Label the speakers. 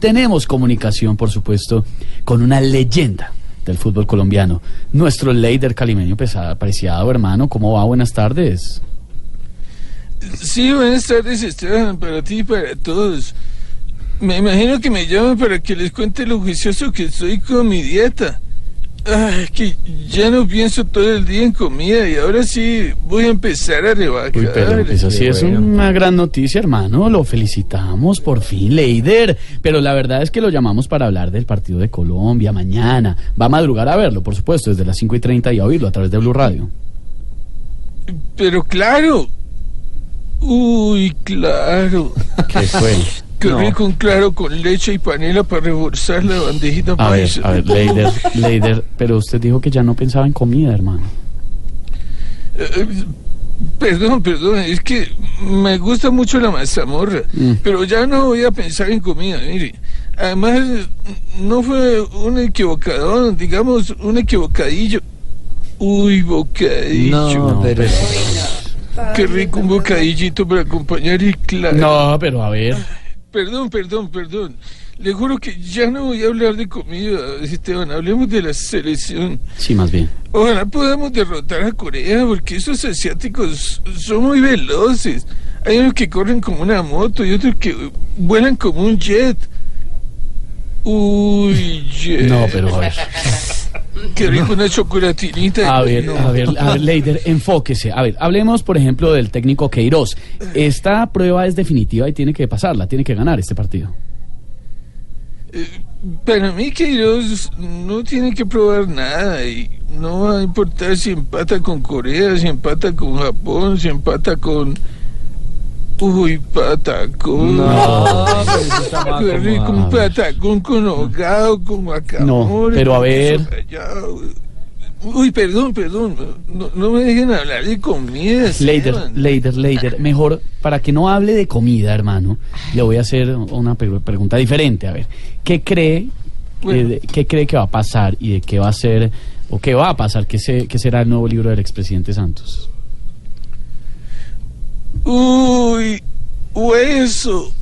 Speaker 1: Tenemos comunicación, por supuesto, con una leyenda del fútbol colombiano, nuestro Leider Calimeño pesado, Preciado, hermano. ¿Cómo va? Buenas tardes.
Speaker 2: Sí, buenas tardes, Esteban, para ti y para todos. Me imagino que me llaman para que les cuente lo juicioso que estoy con mi dieta. Ay, que ya no pienso todo el día en comida y ahora sí voy a empezar a rebajar.
Speaker 1: Uy, pero eso sí es una gran noticia, hermano. Lo felicitamos por fin, Leider. Pero la verdad es que lo llamamos para hablar del partido de Colombia mañana. Va a madrugar a verlo, por supuesto, desde las 5 y 30 y a oírlo a través de Blue Radio.
Speaker 2: Pero claro. Uy, claro.
Speaker 1: ¿Qué fue?
Speaker 2: Qué
Speaker 1: No.
Speaker 2: rico un claro con leche y panela para reforzar la bandejita
Speaker 1: A ver, a ver, Leider, Leider, pero usted dijo que ya no pensaba en comida, hermano.
Speaker 2: Eh, Perdón, perdón, es que me gusta mucho la mazamorra,
Speaker 1: Mm.
Speaker 2: pero ya no voy a pensar en comida, mire. Además, no fue un equivocadón, digamos, un equivocadillo. Uy, bocadillo.
Speaker 1: No, pero...
Speaker 2: Qué rico un bocadillito para acompañar y claro.
Speaker 1: No, pero a ver.
Speaker 2: Perdón, perdón, perdón. Le juro que ya no voy a hablar de comida, Esteban. Hablemos de la selección.
Speaker 1: Sí, más bien.
Speaker 2: Ojalá podamos derrotar a Corea, porque esos asiáticos son muy veloces. Hay unos que corren como una moto y otros que vuelan como un jet. Uy, jet.
Speaker 1: No, pero a ver.
Speaker 2: Qué rico una chocolatinita.
Speaker 1: A ver, a ver, a ver, Leider, enfóquese. A ver, hablemos, por ejemplo, del técnico Queiroz. Esta prueba es definitiva y tiene que pasarla, tiene que ganar este partido.
Speaker 2: Para mí Queiroz no tiene que probar nada y no va a importar si empata con Corea, si empata con Japón, si empata con... Uy, patacón. Qué rico un patacón con hogado, con guacamole.
Speaker 1: No, pero a ver.
Speaker 2: Uy, perdón, perdón. No, no me dejen hablar de comida.
Speaker 1: Leider,
Speaker 2: Esteban.
Speaker 1: Leider, Leider, mejor, para que no hable de comida, hermano, le voy a hacer una pre- pregunta diferente. A ver, ¿qué cree,
Speaker 2: Bueno.
Speaker 1: eh, qué cree que va a pasar y de qué va a ser, o qué va a pasar, qué, se- qué será el nuevo libro del expresidente Santos?
Speaker 2: Uy, hueso.